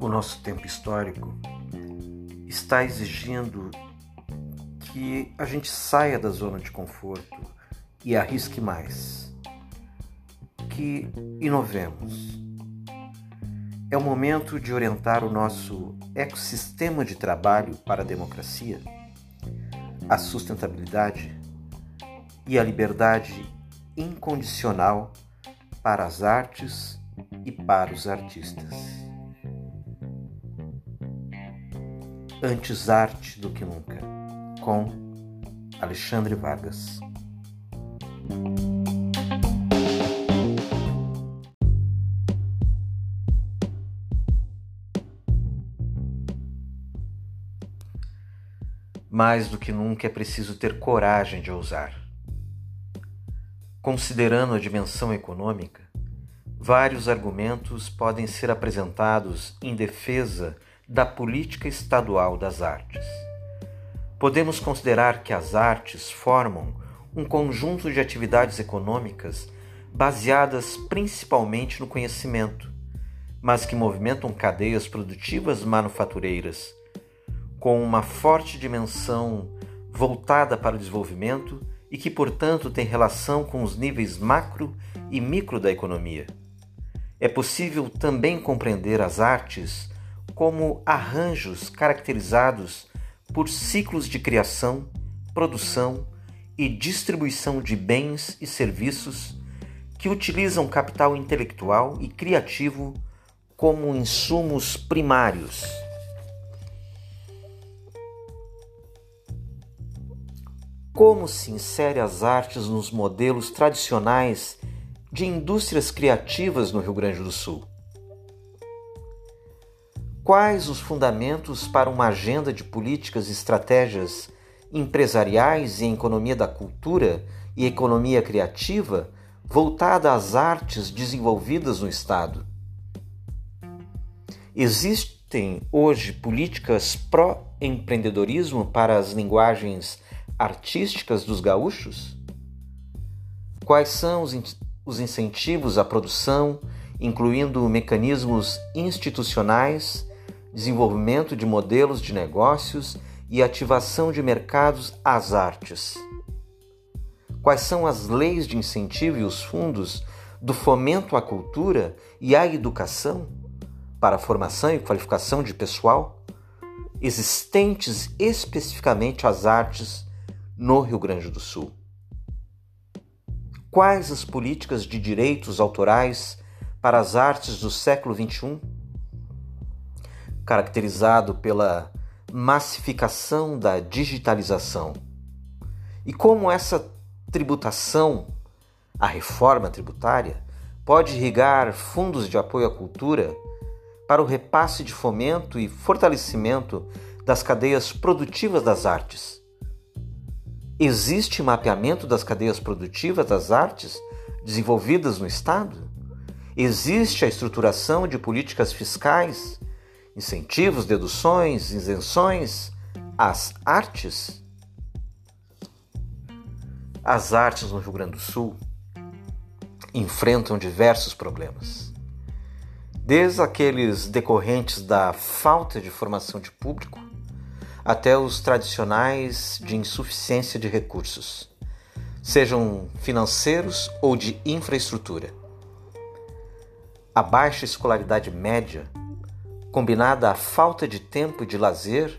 O nosso tempo histórico está exigindo que a gente saia da zona de conforto e arrisque mais, que inovemos. É o momento de orientar o nosso ecossistema de trabalho para a democracia, a sustentabilidade e a liberdade incondicional para as artes e para os artistas. Antes arte do que nunca, com Alexandre Vargas. Mais do que nunca é preciso ter coragem de ousar. Considerando a dimensão econômica, vários argumentos podem ser apresentados em defesa da política estadual das artes. Podemos considerar que as artes formam um conjunto de atividades econômicas baseadas principalmente no conhecimento, mas que movimentam cadeias produtivas manufatureiras com uma forte dimensão voltada para o desenvolvimento e que, portanto, tem relação com os níveis macro e micro da economia. É possível também compreender as artes como arranjos caracterizados por ciclos de criação, produção e distribuição de bens e serviços que utilizam capital intelectual e criativo como insumos primários. Como se insere as artes nos modelos tradicionais de indústrias criativas no Rio Grande do Sul? Quais os fundamentos para uma agenda de políticas e estratégias empresariais e economia da cultura e economia criativa voltada às artes desenvolvidas no Estado? Existem hoje políticas pró-empreendedorismo para as linguagens artísticas dos gaúchos? Quais são os incentivos à produção, incluindo mecanismos institucionais, desenvolvimento de modelos de negócios e ativação de mercados às artes? Quais são as leis de incentivo e os fundos do fomento à cultura e à educação para a formação e qualificação de pessoal existentes especificamente às artes no Rio Grande do Sul. Quais as políticas de direitos autorais para as artes do século XXI? Caracterizado pela massificação da digitalização. E como essa tributação, a reforma tributária, pode irrigar fundos de apoio à cultura para o repasse de fomento e fortalecimento das cadeias produtivas das artes Existe mapeamento das cadeias produtivas das artes desenvolvidas no Estado? Existe a estruturação de políticas fiscais, incentivos, deduções, isenções às artes? As artes no Rio Grande do Sul enfrentam diversos problemas. Desde aqueles decorrentes da falta de formação de público, até os tradicionais de insuficiência de recursos, sejam financeiros ou de infraestrutura. A baixa escolaridade média, combinada à falta de tempo de lazer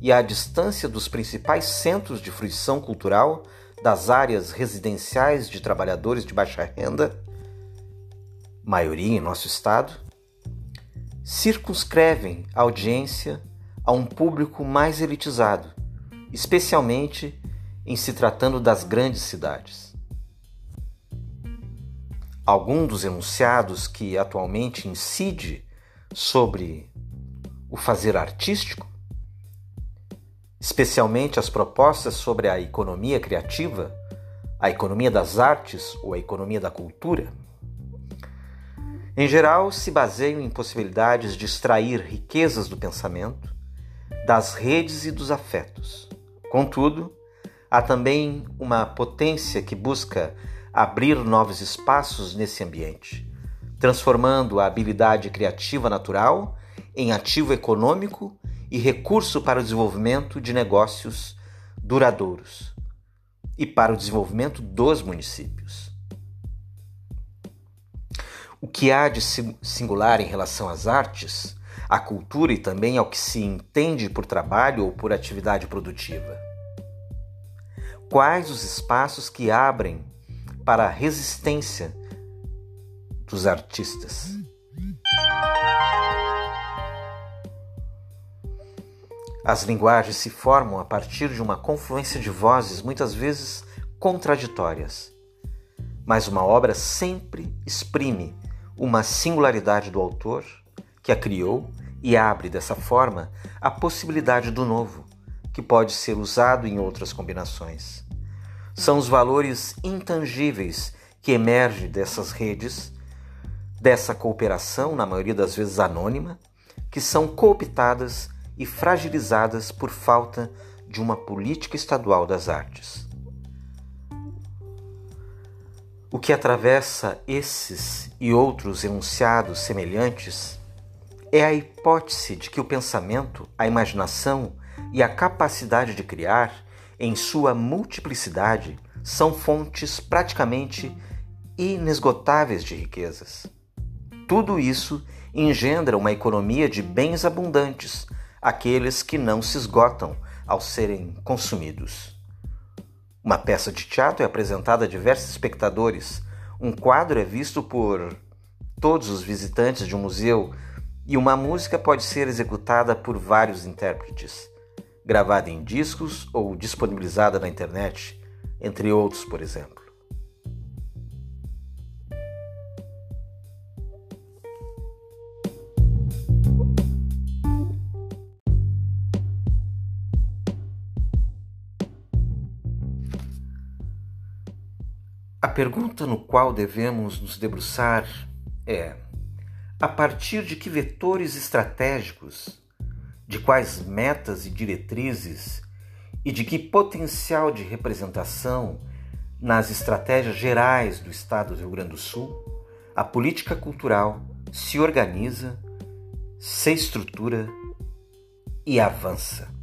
e à distância dos principais centros de fruição cultural das áreas residenciais de trabalhadores de baixa renda, maioria em nosso estado, circunscrevem a audiência a um público mais elitizado, especialmente em se tratando das grandes cidades. Algum dos enunciados que atualmente incide sobre o fazer artístico, especialmente as propostas sobre a economia criativa, a economia das artes ou a economia da cultura, em geral se baseiam em possibilidades de extrair riquezas do pensamento das redes e dos afetos. Contudo, há também uma potência que busca abrir novos espaços nesse ambiente, transformando a habilidade criativa natural em ativo econômico e recurso para o desenvolvimento de negócios duradouros e para o desenvolvimento dos municípios. O que há de singular em relação às artes, à cultura e também ao que se entende por trabalho ou por atividade produtiva? Quais os espaços que abrem para a resistência dos artistas? As linguagens se formam a partir de uma confluência de vozes, muitas vezes contraditórias. Mas uma obra sempre exprime uma singularidade do autor que a criou e abre dessa forma a possibilidade do novo, que pode ser usado em outras combinações. São os valores intangíveis que emergem dessas redes, dessa cooperação, na maioria das vezes anônima, que são cooptadas e fragilizadas por falta de uma política estadual das artes. O que atravessa esses e outros enunciados semelhantes é a hipótese de que o pensamento, a imaginação e a capacidade de criar, em sua multiplicidade, são fontes praticamente inesgotáveis de riquezas. Tudo isso engendra uma economia de bens abundantes, aqueles que não se esgotam ao serem consumidos. Uma peça de teatro é apresentada a diversos espectadores, um quadro é visto por todos os visitantes de um museu e uma música pode ser executada por vários intérpretes, gravada em discos ou disponibilizada na internet, entre outros, por exemplo. A pergunta no qual devemos nos debruçar é: a partir de que vetores estratégicos, de quais metas e diretrizes e de que potencial de representação nas estratégias gerais do Estado do Rio Grande do Sul, a política cultural se organiza, se estrutura e avança?